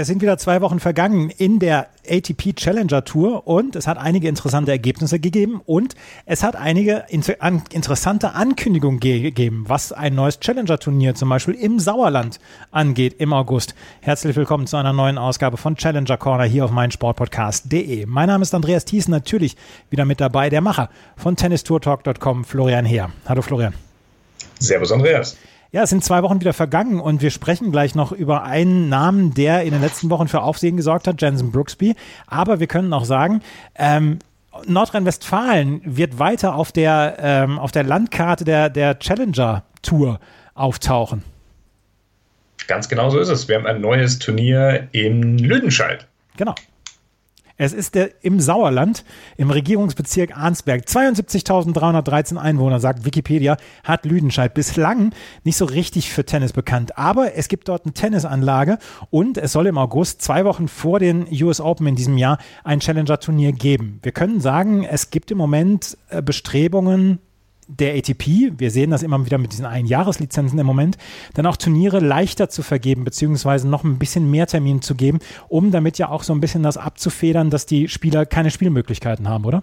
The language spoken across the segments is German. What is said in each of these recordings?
Es sind wieder zwei Wochen vergangen in der ATP Challenger Tour und es hat einige interessante Ergebnisse gegeben und es hat einige interessante Ankündigungen gegeben, was ein neues Challenger Turnier zum Beispiel im Sauerland angeht im August. Herzlich willkommen zu einer neuen Ausgabe von Challenger Corner hier auf meinsportpodcast.de. Mein Name ist Andreas Thies, natürlich wieder mit dabei, der Macher von tennistourtalk.com, Florian Heer. Hallo Florian. Servus Andreas. Ja, es sind zwei Wochen wieder vergangen und wir sprechen gleich noch über einen Namen, der in den letzten Wochen für Aufsehen gesorgt hat, Jensen Brooksby. Aber wir können auch sagen, ähm, Nordrhein-Westfalen wird weiter auf der, ähm, auf der Landkarte der, der Challenger Tour auftauchen. Ganz genau so ist es. Wir haben ein neues Turnier in Lüdenscheid. Genau. Es ist der im Sauerland, im Regierungsbezirk Arnsberg. 72.313 Einwohner, sagt Wikipedia, hat Lüdenscheid. Bislang nicht so richtig für Tennis bekannt. Aber es gibt dort eine Tennisanlage und es soll im August, zwei Wochen vor den US Open in diesem Jahr, ein Challenger-Turnier geben. Wir können sagen, es gibt im Moment äh, Bestrebungen, der ATP, wir sehen das immer wieder mit diesen Einjahreslizenzen im Moment, dann auch Turniere leichter zu vergeben, beziehungsweise noch ein bisschen mehr Termine zu geben, um damit ja auch so ein bisschen das abzufedern, dass die Spieler keine Spielmöglichkeiten haben, oder?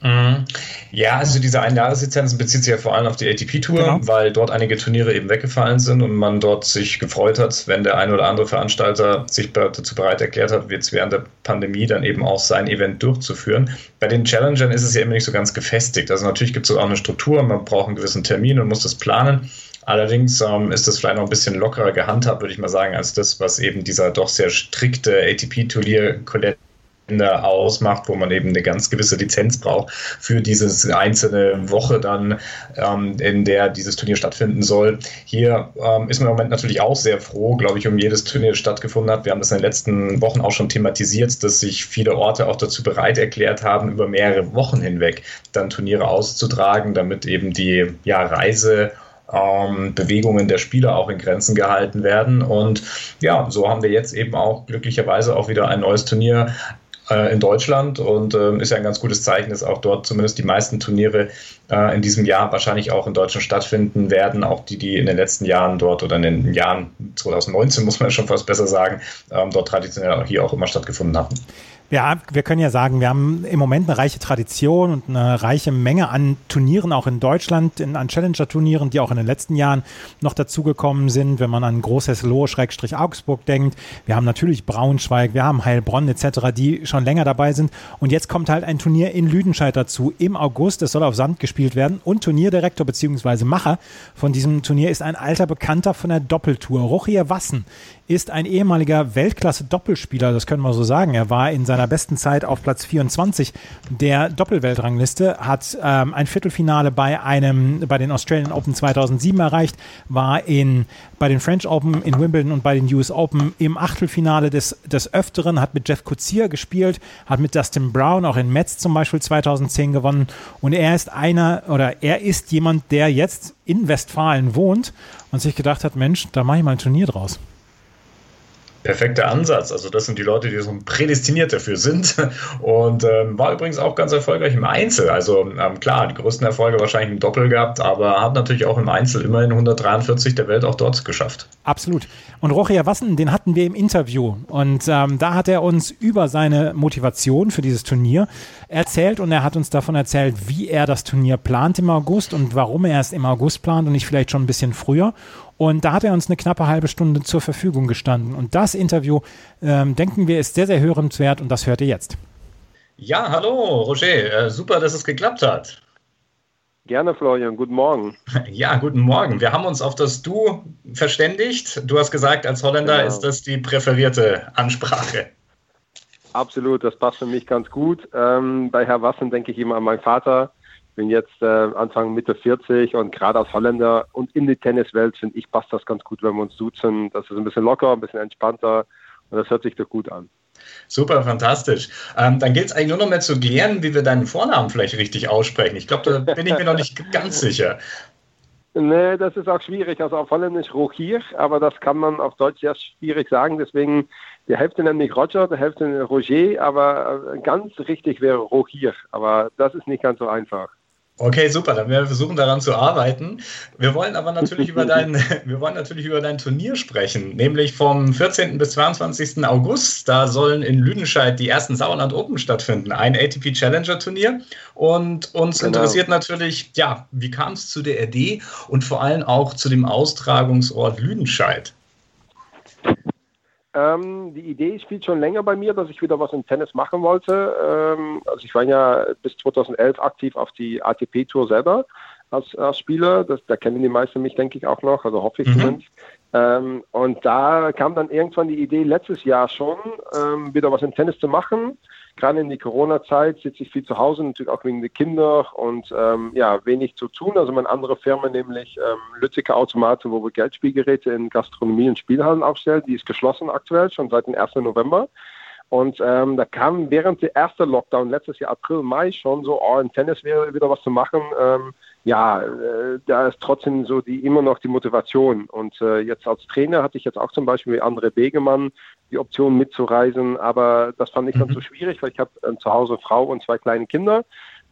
Mhm. Ja, also diese Einjahreslizenzen bezieht sich ja vor allem auf die ATP-Tour, genau. weil dort einige Turniere eben weggefallen sind und man dort sich gefreut hat, wenn der ein oder andere Veranstalter sich dazu bereit erklärt hat, jetzt während der Pandemie dann eben auch sein Event durchzuführen. Bei den Challengern ist es ja immer nicht so ganz gefestigt. Also natürlich gibt es auch eine Struktur, man braucht einen gewissen Termin und muss das planen. Allerdings ähm, ist das vielleicht noch ein bisschen lockerer gehandhabt, würde ich mal sagen, als das, was eben dieser doch sehr strikte ATP-Turnier Colette ausmacht, wo man eben eine ganz gewisse Lizenz braucht für diese einzelne Woche dann, ähm, in der dieses Turnier stattfinden soll. Hier ähm, ist man im Moment natürlich auch sehr froh, glaube ich, um jedes Turnier, stattgefunden hat. Wir haben das in den letzten Wochen auch schon thematisiert, dass sich viele Orte auch dazu bereit erklärt haben, über mehrere Wochen hinweg dann Turniere auszutragen, damit eben die ja, Reise ähm, Bewegungen der Spieler auch in Grenzen gehalten werden. Und ja, so haben wir jetzt eben auch glücklicherweise auch wieder ein neues Turnier äh, in Deutschland und ähm, ist ja ein ganz gutes Zeichen, dass auch dort zumindest die meisten Turniere äh, in diesem Jahr wahrscheinlich auch in Deutschland stattfinden werden, auch die, die in den letzten Jahren dort oder in den Jahren 2019 muss man schon fast besser sagen, ähm, dort traditionell auch hier auch immer stattgefunden haben. Ja, wir können ja sagen, wir haben im Moment eine reiche Tradition und eine reiche Menge an Turnieren, auch in Deutschland, in, an Challenger-Turnieren, die auch in den letzten Jahren noch dazugekommen sind, wenn man an Großhesloh-Augsburg denkt. Wir haben natürlich Braunschweig, wir haben Heilbronn etc., die schon länger dabei sind. Und jetzt kommt halt ein Turnier in Lüdenscheid dazu im August. Es soll auf Sand gespielt werden und Turnierdirektor bzw. Macher von diesem Turnier ist ein alter Bekannter von der Doppeltour, Rochier Wassen ist ein ehemaliger Weltklasse-Doppelspieler, das können wir so sagen. Er war in seiner besten Zeit auf Platz 24 der Doppelweltrangliste, hat ähm, ein Viertelfinale bei einem, bei den Australian Open 2007 erreicht, war in, bei den French Open in Wimbledon und bei den US Open im Achtelfinale des, des Öfteren, hat mit Jeff Kutzier gespielt, hat mit Dustin Brown auch in Metz zum Beispiel 2010 gewonnen und er ist einer oder er ist jemand, der jetzt in Westfalen wohnt und sich gedacht hat, Mensch, da mache ich mal ein Turnier draus perfekter Ansatz. Also das sind die Leute, die so prädestiniert dafür sind. Und ähm, war übrigens auch ganz erfolgreich im Einzel. Also ähm, klar, die größten Erfolge wahrscheinlich im Doppel gehabt, aber hat natürlich auch im Einzel immerhin 143 der Welt auch dort geschafft. Absolut. Und Rochia Wassen, den hatten wir im Interview. Und ähm, da hat er uns über seine Motivation für dieses Turnier erzählt und er hat uns davon erzählt, wie er das Turnier plant im August und warum er es im August plant und nicht vielleicht schon ein bisschen früher. Und da hat er uns eine knappe halbe Stunde zur Verfügung gestanden. Und das Interview, ähm, denken wir, ist sehr, sehr hörenswert und das hört ihr jetzt. Ja, hallo, Roger. Äh, super, dass es geklappt hat. Gerne, Florian. Guten Morgen. Ja, guten Morgen. Wir haben uns auf das Du verständigt. Du hast gesagt, als Holländer genau. ist das die präferierte Ansprache. Absolut, das passt für mich ganz gut. Ähm, bei Herr Wassen denke ich immer an meinen Vater, bin jetzt äh, Anfang Mitte 40 und gerade als Holländer und in die Tenniswelt finde ich passt das ganz gut, wenn wir uns duzen. Das ist ein bisschen locker, ein bisschen entspannter und das hört sich doch gut an. Super, fantastisch. Ähm, dann gilt es eigentlich nur noch mehr zu klären, wie wir deinen Vornamen vielleicht richtig aussprechen. Ich glaube, da bin ich mir noch nicht ganz sicher. Nee, das ist auch schwierig. Also auf Holländisch Rogier, aber das kann man auf Deutsch sehr schwierig sagen. Deswegen, die Hälfte nennt mich Roger, die Hälfte Roger, aber äh, ganz richtig wäre Rogier. Aber das ist nicht ganz so einfach. Okay, super. Dann werden wir versuchen, daran zu arbeiten. Wir wollen aber natürlich über dein, wir wollen natürlich über dein Turnier sprechen, nämlich vom 14. bis 22. August. Da sollen in Lüdenscheid die ersten Sauerland Open stattfinden, ein ATP Challenger Turnier. Und uns genau. interessiert natürlich, ja, wie kam es zu der Idee und vor allem auch zu dem Austragungsort Lüdenscheid? Ähm, die Idee spielt schon länger bei mir, dass ich wieder was im Tennis machen wollte. Ähm, also ich war ja bis 2011 aktiv auf die ATP-Tour selber als, als Spieler. Das, da kennen die meisten mich, denke ich, auch noch, also hoffe ich mhm. zumindest. Ähm, und da kam dann irgendwann die Idee, letztes Jahr schon ähm, wieder was im Tennis zu machen gerade in die Corona-Zeit sitze ich viel zu Hause, natürlich auch wegen der Kinder und ähm, ja, wenig zu tun. Also meine andere Firma, nämlich ähm, Lütziger Automate, wo wir Geldspielgeräte in Gastronomie und Spielhallen aufstellen, die ist geschlossen aktuell, schon seit dem 1. November. Und ähm, da kam während der ersten Lockdown letztes Jahr April, Mai schon so, oh, im Tennis wäre wieder was zu machen. Ähm, ja, äh, da ist trotzdem so die immer noch die Motivation. Und äh, jetzt als Trainer hatte ich jetzt auch zum Beispiel wie André Begemann die Option mitzureisen, aber das fand ich dann mhm. zu schwierig, weil ich habe äh, zu Hause Frau und zwei kleine Kinder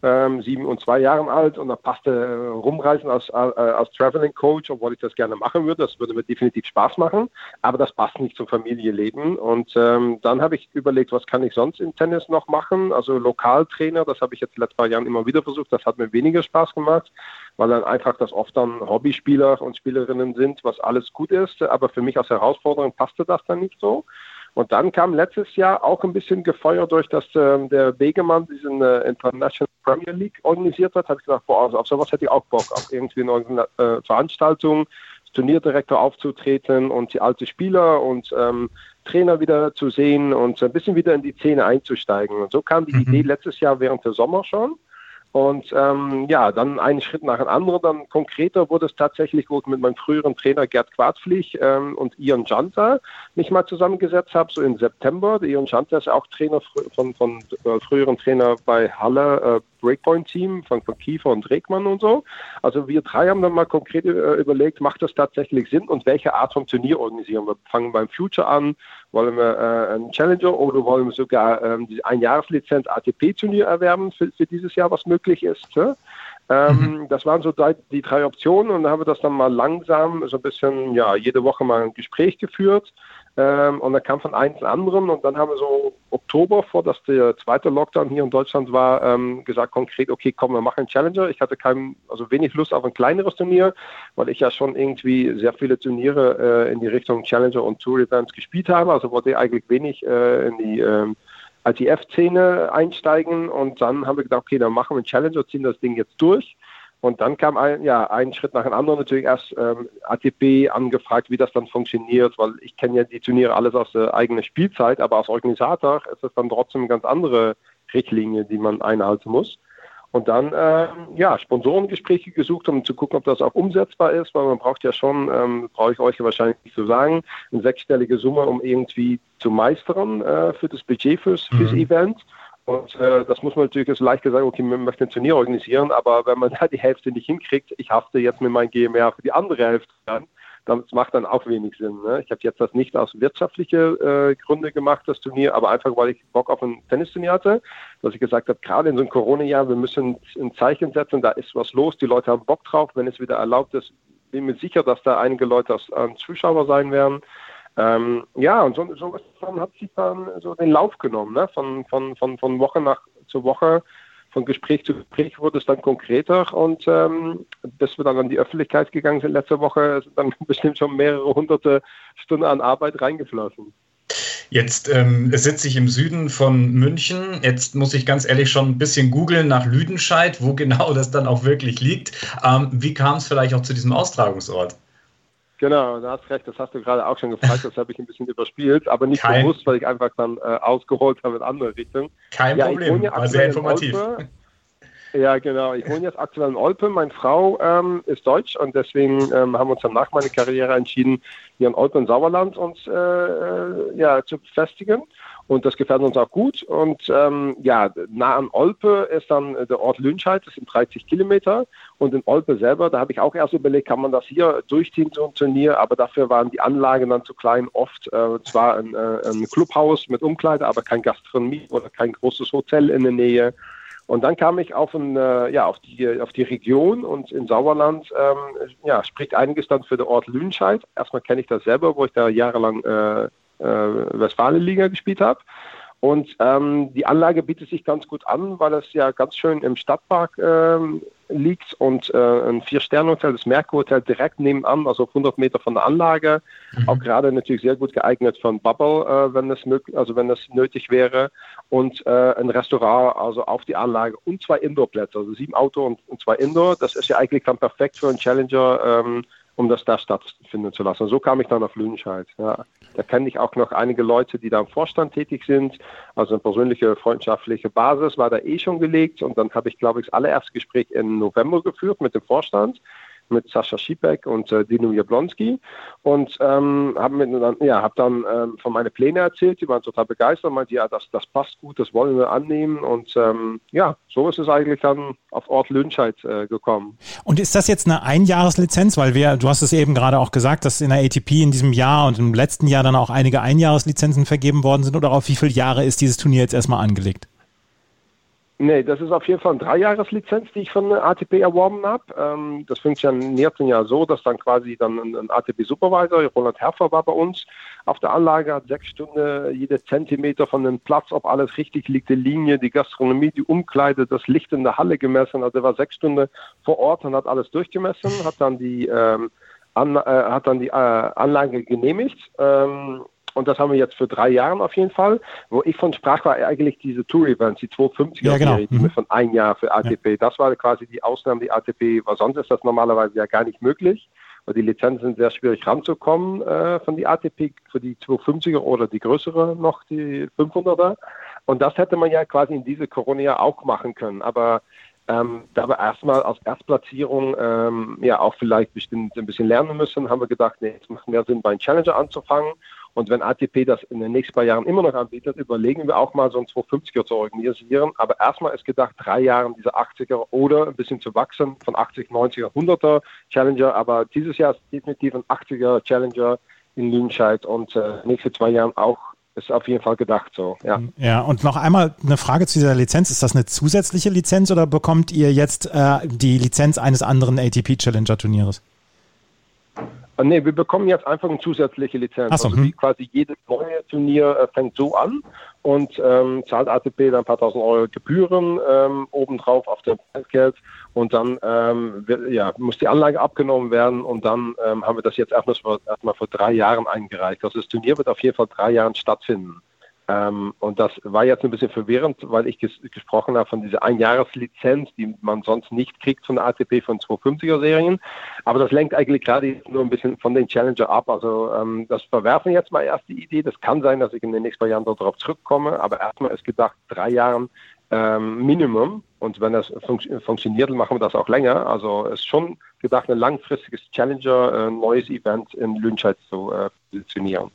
ähm, sieben und zwei Jahren alt und da passte äh, rumreisen als, äh, als Traveling Coach, obwohl ich das gerne machen würde. Das würde mir definitiv Spaß machen, aber das passt nicht zum Familienleben. Und ähm, dann habe ich überlegt, was kann ich sonst im Tennis noch machen? Also Lokaltrainer, das habe ich jetzt die letzten paar Jahren immer wieder versucht. Das hat mir weniger Spaß gemacht, weil dann einfach das oft dann Hobbyspieler und Spielerinnen sind, was alles gut ist. Aber für mich als Herausforderung passte das dann nicht so. Und dann kam letztes Jahr auch ein bisschen gefeuert durch, dass äh, der Wegemann diesen äh, International Premier Leage organisiert hat. Habe ich gedacht, boah, also auf sowas hätte ich auch Bock, auf irgendwie eine äh, Veranstaltung, Turnierdirektor aufzutreten und die alte Spieler und ähm, Trainer wieder zu sehen und ein bisschen wieder in die Szene einzusteigen. Und so kam die mhm. Idee letztes Jahr während der Sommer schon. Und ähm, ja, dann einen Schritt nach dem anderen, dann konkreter wurde es tatsächlich, wo ich mit meinem früheren Trainer Gerd Quadflich ähm, und Ian Janta mich mal zusammengesetzt habe, so im September. Ian Janta ist auch Trainer von, von äh, früheren Trainer bei Halle, äh, Breakpoint-Team von, von Kiefer und Regmann und so. Also wir drei haben dann mal konkret äh, überlegt, macht das tatsächlich Sinn und welche Art von Turnier organisieren wir? Fangen beim Future an, wollen wir äh, einen Challenger oder wollen wir sogar ähm, die Einjahreslizenz ATP-Turnier erwerben für, für, dieses Jahr, was möglich ist? Ne? Ähm, mhm. Das waren so die drei Optionen und da haben wir das dann mal langsam so ein bisschen, ja, jede Woche mal ein Gespräch geführt. Ähm, und dann kam von eins anderen und dann haben wir so Oktober, vor dass der zweite Lockdown hier in Deutschland war, ähm, gesagt konkret, okay, komm, wir machen einen Challenger. Ich hatte kein, also wenig Lust auf ein kleineres Turnier, weil ich ja schon irgendwie sehr viele Turniere äh, in die Richtung Challenger und Tour Events gespielt habe. Also wollte ich eigentlich wenig äh, in die ähm, ITF-Szene einsteigen und dann haben wir gedacht, okay, dann machen wir einen Challenger, ziehen das Ding jetzt durch. Und dann kam ein, ja, ein Schritt nach dem anderen natürlich erst ähm, ATP angefragt, wie das dann funktioniert, weil ich kenne ja die Turniere alles aus der eigenen Spielzeit, aber als Organisator ist das dann trotzdem eine ganz andere Richtlinie, die man einhalten muss. Und dann ähm, ja, Sponsorengespräche gesucht, um zu gucken, ob das auch umsetzbar ist, weil man braucht ja schon, ähm, brauche ich euch wahrscheinlich nicht zu sagen, eine sechsstellige Summe, um irgendwie zu meistern äh, für das Budget fürs, fürs mhm. Event. Und äh, das muss man natürlich so leicht gesagt, okay, wir möchten ein Turnier organisieren, aber wenn man da die Hälfte nicht hinkriegt, ich hafte jetzt mit meinem GMR für die andere Hälfte dann, das macht dann auch wenig Sinn. Ne? Ich habe jetzt das nicht aus wirtschaftliche äh, Gründe gemacht, das Turnier, aber einfach, weil ich Bock auf ein Tennisturnier hatte, dass ich gesagt habe, gerade in so einem Corona-Jahr, wir müssen ein Zeichen setzen, da ist was los, die Leute haben Bock drauf, wenn es wieder erlaubt ist, bin mir sicher, dass da einige Leute als, als Zuschauer sein werden. Ähm, ja, und so, so hat sich dann so den Lauf genommen, ne? von, von, von, von Woche nach zu Woche, von Gespräch zu Gespräch wurde es dann konkreter und ähm, bis wir dann an die Öffentlichkeit gegangen sind letzte Woche, sind dann bestimmt schon mehrere hunderte Stunden an Arbeit reingeflossen. Jetzt ähm, sitze ich im Süden von München. Jetzt muss ich ganz ehrlich schon ein bisschen googeln nach Lüdenscheid, wo genau das dann auch wirklich liegt. Ähm, wie kam es vielleicht auch zu diesem Austragungsort? Genau, da hast recht, das hast du gerade auch schon gefragt, das habe ich ein bisschen überspielt, aber nicht Kein, bewusst, weil ich einfach dann äh, ausgeholt habe in andere Richtungen. Kein ja, Problem, ja war sehr informativ. Ja, genau. Ich wohne jetzt aktuell in Olpe. Meine Frau ähm, ist deutsch und deswegen ähm, haben wir uns dann nach meiner Karriere entschieden, hier in Olpe und Sauerland uns äh, äh ja, zu befestigen. Und das gefällt uns auch gut. Und ähm, ja, nah an Olpe ist dann der Ort Lünscheid, das sind 30 Kilometer. Und in Olpe selber, da habe ich auch erst überlegt, kann man das hier durchziehen, so ein Turnier, aber dafür waren die Anlagen dann zu klein. Oft äh, zwar ein, äh, ein Clubhaus mit Umkleide, aber kein Gastronomie oder kein großes Hotel in der Nähe. Und dann kam ich auf, ein, äh, ja, auf, die, auf die Region und in Sauerland ähm, ja, spricht einiges dann für den Ort Lünscheid. Erstmal kenne ich das selber, wo ich da jahrelang äh, äh, Westfalenliga gespielt habe. Und ähm, die Anlage bietet sich ganz gut an, weil es ja ganz schön im Stadtpark ähm, liegt und äh, ein Vier-Sterne-Hotel, das Merkur-Hotel, direkt nebenan, also 100 Meter von der Anlage. Mhm. Auch gerade natürlich sehr gut geeignet für ein Bubble, äh, wenn es möglich, also wenn es nötig wäre. Und äh, ein Restaurant, also auf die Anlage und zwei Indoor-Plätze, also sieben Auto und, und, zwei Indoor. Das ist ja eigentlich dann perfekt für einen Challenger. Ähm, um das da stattfinden zu lassen. So kam ich dann auf Lünscheid. Ja. Da kenne ich auch noch einige Leute, die da im Vorstand tätig sind. Also eine persönliche freundschaftliche Basis war da eh schon gelegt. Und dann habe ich, glaube ich, das allererste Gespräch im November geführt mit dem Vorstand mit Sascha Schipek und äh, Dino Jablonski und ähm, habe dann, ja, hab dann ähm, von meinen Plänen erzählt, die waren total begeistert, meinte, ja, das, das passt gut, das wollen wir annehmen und ähm, ja, so ist es eigentlich dann auf Ort Lünscheid äh, gekommen. Und ist das jetzt eine Einjahreslizenz, weil wir, du hast es eben gerade auch gesagt, dass in der ATP in diesem Jahr und im letzten Jahr dann auch einige Einjahreslizenzen vergeben worden sind oder auf wie viele Jahre ist dieses Turnier jetzt erstmal angelegt? Nee, das ist auf jeden Fall eine Dreijahreslizenz, die ich von ATP erworben habe. Ähm, das funktioniert ja so, dass dann quasi dann ein, ein ATP-Supervisor, Roland Herfer war bei uns, auf der Anlage hat sechs Stunden jede Zentimeter von dem Platz, ob alles richtig liegt, die Linie, die Gastronomie, die Umkleide, das Licht in der Halle gemessen. Also er war sechs Stunden vor Ort und hat alles durchgemessen, hat dann die, ähm, an, äh, hat dann die äh, Anlage genehmigt. Ähm, und das haben wir jetzt für drei Jahre auf jeden Fall. Wo ich von sprach, war eigentlich diese Tour-Events, die 250er ja, genau. die mhm. von ein Jahr für ATP. Ja. Das war quasi die Ausnahme, die ATP, weil sonst ist das normalerweise ja gar nicht möglich. Weil die Lizenzen sind sehr schwierig ranzukommen äh, von die ATP für die 250er oder die größere noch, die 500er. Und das hätte man ja quasi in diese Corona-Jahr auch machen können. Aber ähm, da wir erstmal als Erstplatzierung ähm, ja auch vielleicht bestimmt ein bisschen lernen müssen, haben wir gedacht, nee, es macht mehr Sinn, bei einem Challenger anzufangen und wenn ATP das in den nächsten paar Jahren immer noch anbietet, überlegen wir auch mal so ein 250er zu organisieren. Aber erstmal ist gedacht, drei Jahre diese 80er oder ein bisschen zu wachsen von 80, 90er, 100er Challenger. Aber dieses Jahr ist definitiv ein 80er Challenger in Lüdenscheid und äh, nächste zwei Jahre auch ist auf jeden Fall gedacht so, ja. Ja, und noch einmal eine Frage zu dieser Lizenz. Ist das eine zusätzliche Lizenz oder bekommt ihr jetzt äh, die Lizenz eines anderen ATP Challenger Turnieres? Äh, nee, wir bekommen jetzt einfach eine zusätzliche Lizenz. So, also hm. quasi jedes neue Turnier äh, fängt so an und ähm, zahlt ATP dann ein paar tausend Euro Gebühren ähm, obendrauf auf dem Preisgeld und dann ähm, wird, ja, muss die Anlage abgenommen werden und dann ähm, haben wir das jetzt erstmal vor, erstmal vor drei Jahren eingereicht. Also das Turnier wird auf jeden Fall drei Jahren stattfinden. Ähm, und das war jetzt ein bisschen verwirrend, weil ich ges gesprochen habe von dieser Einjahreslizenz, die man sonst nicht kriegt von der ATP von 250er Serien. Aber das lenkt eigentlich gerade nur ein bisschen von den Challenger ab. Also ähm, das verwerfen jetzt mal erst die Idee. Das kann sein, dass ich in den nächsten paar Jahren darauf zurückkomme. Aber erstmal ist gedacht, drei Jahren ähm, Minimum. Und wenn das fun funktioniert, machen wir das auch länger. Also es ist schon gedacht, ein langfristiges Challenger, äh, neues Event in Lünscheid zu äh, positionieren.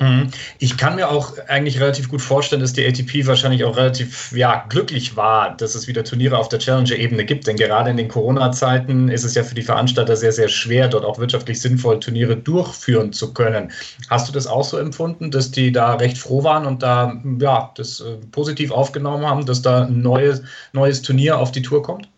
Mhm. Ich kann mir auch eigentlich relativ gut vorstellen, dass die ATP wahrscheinlich auch relativ ja, glücklich war, dass es wieder Turniere auf der Challenger-Ebene gibt. Denn gerade in den Corona-Zeiten ist es ja für die Veranstalter sehr, sehr schwer, dort auch wirtschaftlich sinnvoll Turniere durchführen zu können. Hast du das auch so empfunden, dass die da recht froh waren und da ja, das äh, positiv aufgenommen haben, dass da ein neues, neues Turnier auf die Tour kommt?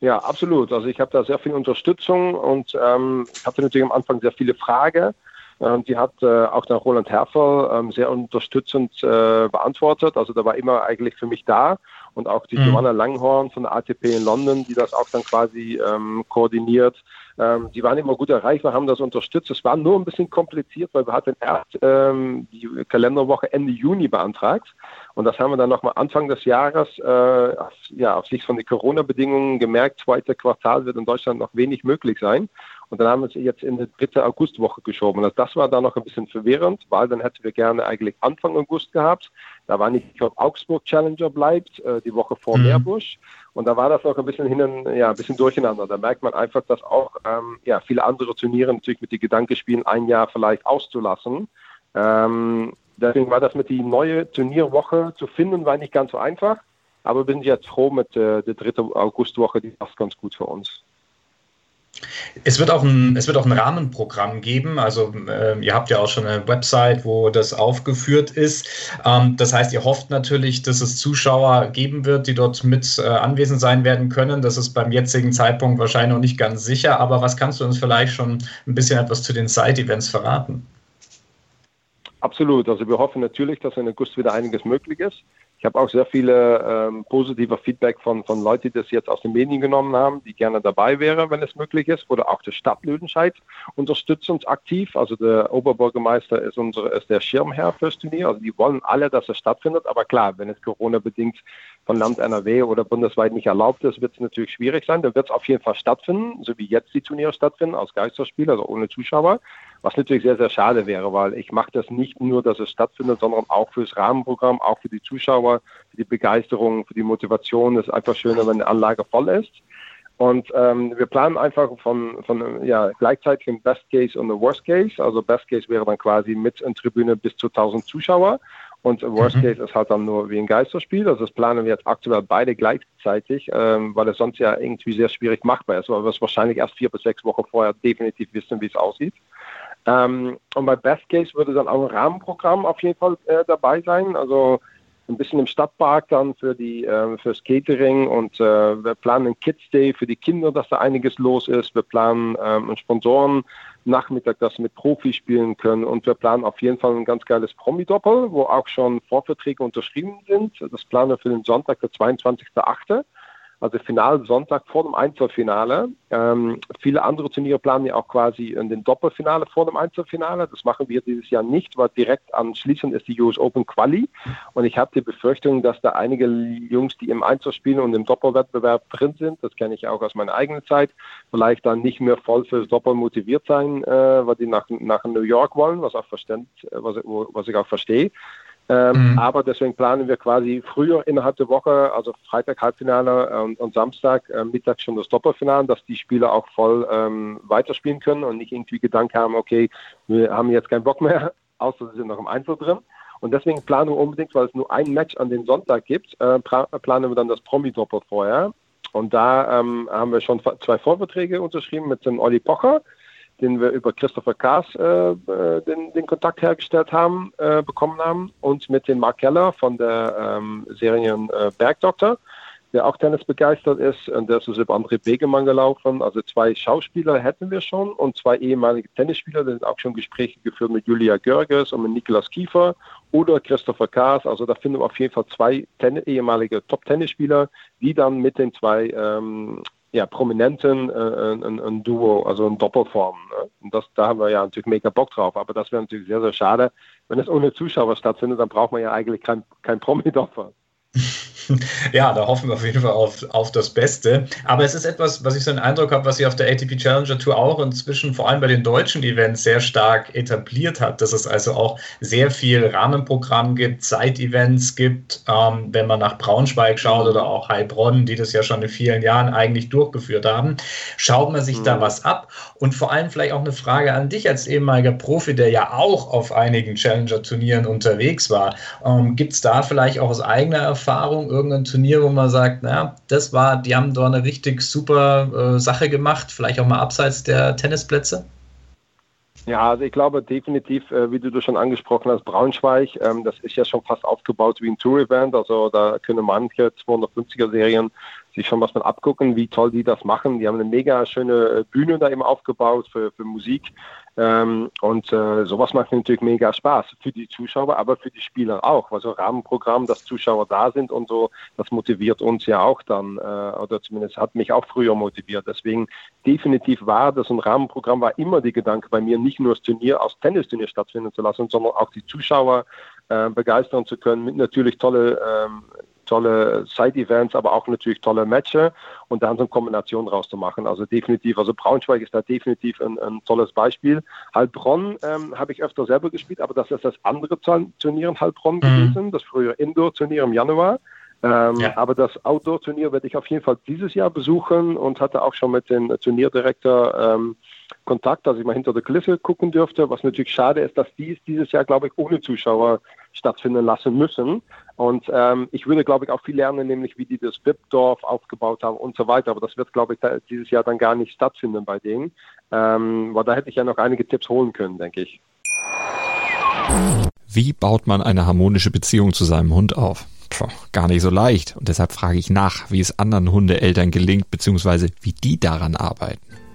Ja, absolut. Also ich habe da sehr viel Unterstützung und ähm, hatte natürlich am Anfang sehr viele Fragen. Ähm, die hat äh, auch der Roland Herfer ähm, sehr unterstützend äh, beantwortet. Also da war immer eigentlich für mich da. Und auch die mhm. Joanna Langhorn von der ATP in London, die das auch dann quasi ähm, koordiniert. Ähm, die waren immer gut erreichbar, haben das unterstützt. Es war nur ein bisschen kompliziert, weil wir hatten erst ähm, die Kalenderwoche Ende Juni beantragt. Und das haben wir dann nochmal Anfang des Jahres, äh, ja, auf Sicht von den Corona-Bedingungen gemerkt, zweite Quartal wird in Deutschland noch wenig möglich sein. Und dann haben wir es jetzt in die dritte Augustwoche geschoben. Also das war dann noch ein bisschen verwirrend, weil dann hätten wir gerne eigentlich Anfang August gehabt. Da war nicht, ich glaube, Augsburg Challenger bleibt, äh, die Woche vor mhm. Meerbusch. Und da war das noch ein bisschen hin ja, ein bisschen durcheinander. Da merkt man einfach, dass auch ähm, ja, viele andere Turniere natürlich mit den Gedanken spielen, ein Jahr vielleicht auszulassen. Ähm, deswegen war das mit die neue Turnierwoche zu finden, war nicht ganz so einfach. Aber bin jetzt froh mit äh, der dritten Augustwoche, die passt ganz gut für uns. Es wird auch ein, es wird auch ein Rahmenprogramm geben. Also äh, ihr habt ja auch schon eine Website, wo das aufgeführt ist. Ähm, das heißt, ihr hofft natürlich, dass es Zuschauer geben wird, die dort mit äh, anwesend sein werden können. Das ist beim jetzigen Zeitpunkt wahrscheinlich noch nicht ganz sicher. Aber was kannst du uns vielleicht schon ein bisschen etwas zu den Side-Events verraten? Absolut. Also wir hoffen natürlich, dass in August wieder einiges möglich ist. Ich habe auch sehr viele ähm, positive Feedback von, von Leuten, die das jetzt aus den Medien genommen haben, die gerne dabei wären, wenn es möglich ist. Oder auch die Stadt Lüdenscheid unterstützt uns aktiv. Also der Oberbürgermeister ist, unsere, ist der Schirmherr fürs Turnier. Also die wollen alle, dass es stattfindet. Aber klar, wenn es Corona-bedingt von Land NRW oder bundesweit nicht erlaubt ist, wird es natürlich schwierig sein. Dann wird es auf jeden Fall stattfinden, so wie jetzt die Turniere stattfinden, als Geisterspiel, also ohne Zuschauer. Was natürlich sehr, sehr schade wäre, weil ich mache das nicht nur, dass es stattfindet, sondern auch fürs Rahmenprogramm, auch für die Zuschauer, für die Begeisterung, für die Motivation. Es ist einfach schöner, wenn die Anlage voll ist. Und ähm, wir planen einfach von, von ja, gleichzeitig im Best Case und im Worst Case. Also Best Case wäre dann quasi mit in Tribüne bis zu 1000 Zuschauer. Und Worst mhm. Case ist halt dann nur wie ein Geisterspiel. Also das planen wir jetzt aktuell beide gleichzeitig, ähm, weil es sonst ja irgendwie sehr schwierig machbar ist, weil wir es wahrscheinlich erst vier bis sechs Wochen vorher definitiv wissen, wie es aussieht. Ähm, und bei Best Case würde dann auch ein Rahmenprogramm auf jeden Fall äh, dabei sein. Also ein bisschen im Stadtpark dann für die äh, fürs Catering und äh, wir planen einen Kids Day für die Kinder, dass da einiges los ist. Wir planen ähm, einen Sponsoren Nachmittag, das mit Profis spielen können und wir planen auf jeden Fall ein ganz geiles Promi-Doppel, wo auch schon Vorverträge unterschrieben sind. Das planen wir für den Sonntag, der 22.8 also Finalsonntag vor dem Einzelfinale. Ähm, viele andere Turniere planen ja auch quasi in den Doppelfinale vor dem Einzelfinale. Das machen wir dieses Jahr nicht, weil direkt anschließend ist die US Open Quali. Und ich habe die Befürchtung, dass da einige Jungs, die im Einzel spielen und im Doppelwettbewerb drin sind, das kenne ich auch aus meiner eigenen Zeit, vielleicht dann nicht mehr voll fürs Doppel motiviert sein, äh, weil die nach, nach New York wollen, was, auch verständ, was, was ich auch verstehe. Ähm, mhm. Aber deswegen planen wir quasi früher innerhalb der Woche, also Freitag Halbfinale und, und Samstag äh, Mittag schon das Doppelfinale, dass die Spieler auch voll ähm, weiterspielen können und nicht irgendwie Gedanken haben, okay, wir haben jetzt keinen Bock mehr, außer sie sind noch im Einzel drin. Und deswegen planen wir unbedingt, weil es nur ein Match an den Sonntag gibt, äh, planen wir dann das Promi-Doppel vorher. Und da ähm, haben wir schon zwei Vorverträge unterschrieben mit dem Olli Pocher den wir über Christopher Kaas äh, äh, den, den, Kontakt hergestellt haben, äh, bekommen haben und mit dem Mark Keller von der ähm, Serie äh, Bergdoktor, der auch Tennis begeistert ist und der ist über André Begemann gelaufen. Also zwei Schauspieler hätten wir schon und zwei ehemalige Tennisspieler, die sind auch schon Gespräche geführt mit Julia Görges und mit Niklas Kiefer oder Christopher Kaas. Also da finden wir auf jeden Fall zwei Ten ehemalige Top-Tennisspieler, die dann mit den zwei ähm, ja, Prominenten äh, ein, ein, Duo, also ein Doppelform. Ne? Und das, da haben wir ja natürlich mega Bock drauf. Aber das wäre natürlich sehr, sehr schade. Wenn es ohne Zuschauer stattfindet, dann braucht man ja eigentlich kein, kein Promi-Doppel. ja, da hoffen wir auf jeden Fall auf, auf das Beste. Aber es ist etwas, was ich so einen Eindruck habe, was sich auf der ATP Challenger Tour auch inzwischen vor allem bei den deutschen Events sehr stark etabliert hat, dass es also auch sehr viel Rahmenprogramm gibt, Side-Events gibt, ähm, wenn man nach Braunschweig schaut oder auch Heilbronn, die das ja schon in vielen Jahren eigentlich durchgeführt haben. Schaut man sich mhm. da was ab? Und vor allem vielleicht auch eine Frage an dich als ehemaliger Profi, der ja auch auf einigen Challenger-Turnieren unterwegs war. Ähm, gibt es da vielleicht auch aus eigener Erfahrung irgendein Turnier, wo man sagt, naja, das war, die haben da eine richtig super äh, Sache gemacht, vielleicht auch mal abseits der Tennisplätze? Ja, also ich glaube definitiv, äh, wie du das schon angesprochen hast, Braunschweig, ähm, das ist ja schon fast aufgebaut wie ein Tour-Event. Also da können manche 250er-Serien sich schon was mal abgucken, wie toll die das machen. Die haben eine mega schöne Bühne da eben aufgebaut für, für Musik. Ähm, und äh, sowas macht natürlich mega Spaß für die Zuschauer, aber für die Spieler auch. Also Rahmenprogramm, dass Zuschauer da sind und so, das motiviert uns ja auch dann, äh, oder zumindest hat mich auch früher motiviert. Deswegen definitiv war das ein Rahmenprogramm, war immer die Gedanke bei mir, nicht nur das Turnier als Tennisturnier stattfinden zu lassen, sondern auch die Zuschauer äh, begeistern zu können mit natürlich tolle ähm, tolle Side-Events, aber auch natürlich tolle Matches und dann so eine Kombination rauszumachen. Also definitiv, also Braunschweig ist da definitiv ein, ein tolles Beispiel. Heilbronn ähm, habe ich öfter selber gespielt, aber das ist das andere Turnier in Heilbronn mhm. gewesen, das frühere Indoor-Turnier im Januar. Ähm, ja. Aber das Outdoor-Turnier werde ich auf jeden Fall dieses Jahr besuchen und hatte auch schon mit dem Turnierdirektor ähm, Kontakt, dass ich mal hinter der Kulisse gucken dürfte. Was natürlich schade ist, dass dies dieses Jahr, glaube ich, ohne Zuschauer stattfinden lassen müssen. Und ähm, ich würde, glaube ich, auch viel lernen, nämlich wie die das BIP-Dorf aufgebaut haben und so weiter. Aber das wird, glaube ich, dieses Jahr dann gar nicht stattfinden bei denen. Ähm, weil da hätte ich ja noch einige Tipps holen können, denke ich. Wie baut man eine harmonische Beziehung zu seinem Hund auf? Puh, gar nicht so leicht. Und deshalb frage ich nach, wie es anderen Hundeeltern gelingt, beziehungsweise wie die daran arbeiten.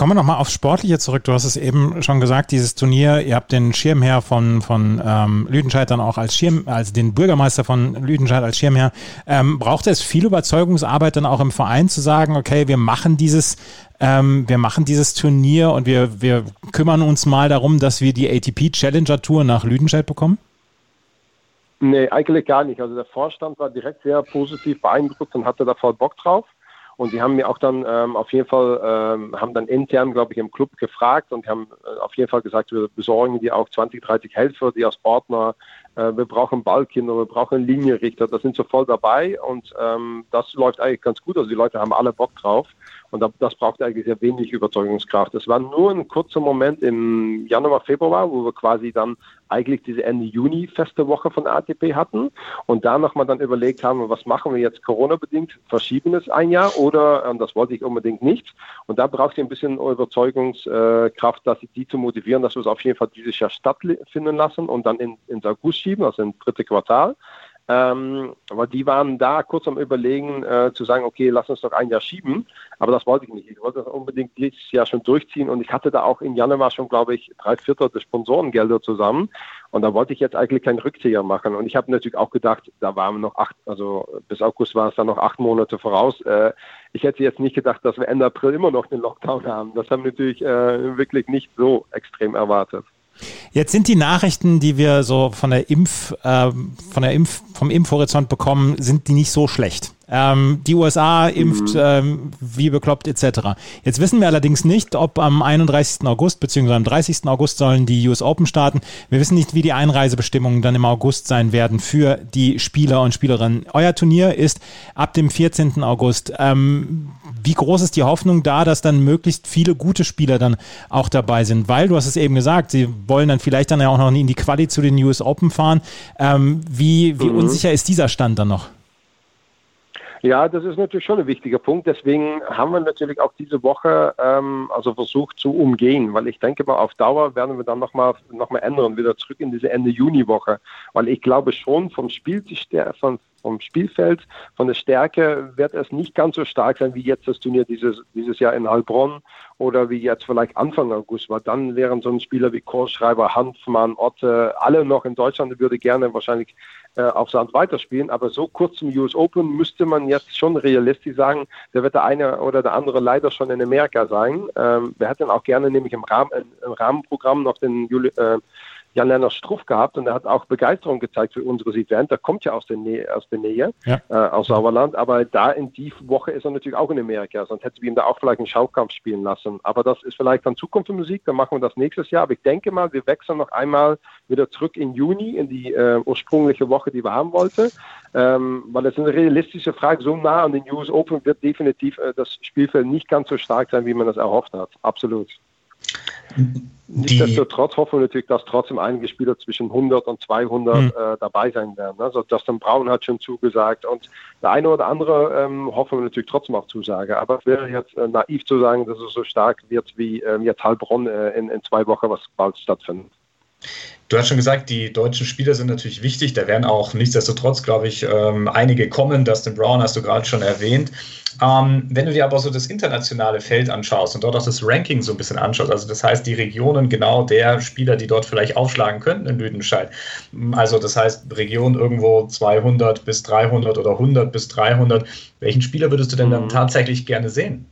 Kommen wir nochmal aufs Sportliche zurück. Du hast es eben schon gesagt, dieses Turnier, ihr habt den Schirmherr von, von ähm, Lüdenscheid dann auch als Schirm, also den Bürgermeister von Lüdenscheid als Schirmherr. Ähm, braucht es viel Überzeugungsarbeit dann auch im Verein zu sagen, okay, wir machen dieses, ähm, wir machen dieses Turnier und wir, wir kümmern uns mal darum, dass wir die ATP Challenger Tour nach Lüdenscheid bekommen? Nee, eigentlich gar nicht. Also der Vorstand war direkt sehr positiv beeindruckt und hatte da voll Bock drauf. Und die haben mir auch dann ähm, auf jeden Fall, ähm, haben dann intern, glaube ich, im Club gefragt und haben äh, auf jeden Fall gesagt, wir besorgen die auch 20, 30 Helfer, die als Partner, äh, wir brauchen Ballkinder, wir brauchen Linienrichter, das sind so voll dabei und ähm, das läuft eigentlich ganz gut. Also die Leute haben alle Bock drauf. Und das braucht eigentlich sehr wenig Überzeugungskraft. Es war nur ein kurzer Moment im Januar, Februar, wo wir quasi dann eigentlich diese Ende Juni feste Woche von ATP hatten und da nochmal dann überlegt haben, was machen wir jetzt Corona-bedingt, verschieben es ein Jahr oder, und das wollte ich unbedingt nicht. Und da braucht ihr ein bisschen Überzeugungskraft, dass die zu motivieren, dass wir es auf jeden Fall dieses Jahr stattfinden lassen und dann in, ins August schieben, also ins dritte Quartal. Ähm, aber die waren da kurz am Überlegen, äh, zu sagen, okay, lass uns doch ein Jahr schieben. Aber das wollte ich nicht. Ich wollte das unbedingt dieses Jahr schon durchziehen. Und ich hatte da auch im Januar schon, glaube ich, drei Viertel der Sponsorengelder zusammen. Und da wollte ich jetzt eigentlich keinen Rückzieher machen. Und ich habe natürlich auch gedacht, da waren noch acht, also bis August war es dann noch acht Monate voraus. Äh, ich hätte jetzt nicht gedacht, dass wir Ende April immer noch den Lockdown haben. Das haben wir natürlich äh, wirklich nicht so extrem erwartet. Jetzt sind die Nachrichten, die wir so von der Impf, äh, von der Impf, vom Impfhorizont bekommen, sind die nicht so schlecht. Ähm, die USA impft mhm. ähm, wie bekloppt etc. Jetzt wissen wir allerdings nicht, ob am 31. August bzw. am 30. August sollen die US Open starten. Wir wissen nicht, wie die Einreisebestimmungen dann im August sein werden für die Spieler und Spielerinnen. Euer Turnier ist ab dem 14. August. Ähm, wie groß ist die Hoffnung da, dass dann möglichst viele gute Spieler dann auch dabei sind? Weil, du hast es eben gesagt, sie wollen dann vielleicht dann ja auch noch in die Quali zu den US Open fahren. Ähm, wie wie mhm. unsicher ist dieser Stand dann noch? Ja, das ist natürlich schon ein wichtiger Punkt. Deswegen haben wir natürlich auch diese Woche ähm, also versucht zu umgehen, weil ich denke mal, auf Dauer werden wir dann nochmal noch mal ändern, wieder zurück in diese Ende Juni-Woche. Weil ich glaube schon vom Spiel, von, vom Spielfeld, von der Stärke wird es nicht ganz so stark sein wie jetzt das Turnier dieses, dieses Jahr in Heilbronn oder wie jetzt vielleicht Anfang August war. Dann wären so ein Spieler wie Kohlschreiber, Hanfmann, Otte, alle noch in Deutschland, würde gerne wahrscheinlich äh, auf Sand weiterspielen. Aber so kurz zum US Open müsste man jetzt schon realistisch sagen, da wird der eine oder der andere leider schon in Amerika sein. Ähm, wir hätten auch gerne nämlich im, Rahmen, im Rahmenprogramm noch den Juli, äh, Jan-Lennart Struff gehabt und er hat auch Begeisterung gezeigt für unseres Event. Der kommt ja aus der Nähe, aus der Nähe, ja. äh, aus Sauerland, aber da in die Woche ist er natürlich auch in Amerika, sonst hätten wir ihm da auch vielleicht einen Schaukampf spielen lassen. Aber das ist vielleicht dann Zukunftsmusik, dann machen wir das nächstes Jahr. Aber ich denke mal, wir wechseln noch einmal wieder zurück in Juni, in die äh, ursprüngliche Woche, die wir haben wollten, ähm, weil es eine realistische Frage, so nah an den US Open wird definitiv äh, das Spielfeld nicht ganz so stark sein, wie man das erhofft hat. Absolut. Nichtsdestotrotz hoffen wir natürlich, dass trotzdem einige Spieler zwischen 100 und 200 mhm. äh, dabei sein werden. Also Justin Brown hat schon zugesagt und der eine oder andere ähm, hoffen wir natürlich trotzdem auf Zusage. Aber es wäre jetzt äh, naiv zu sagen, dass es so stark wird wie ähm, jetzt Heilbronn äh, in, in zwei Wochen, was bald stattfindet. Du hast schon gesagt, die deutschen Spieler sind natürlich wichtig. Da werden auch nichtsdestotrotz, glaube ich, ähm, einige kommen. Dustin Brown hast du gerade schon erwähnt. Ähm, wenn du dir aber so das internationale Feld anschaust und dort auch das Ranking so ein bisschen anschaust, also das heißt die Regionen genau der Spieler, die dort vielleicht aufschlagen könnten in Lüdenscheid. Also das heißt Region irgendwo 200 bis 300 oder 100 bis 300. Welchen Spieler würdest du denn dann mhm. tatsächlich gerne sehen?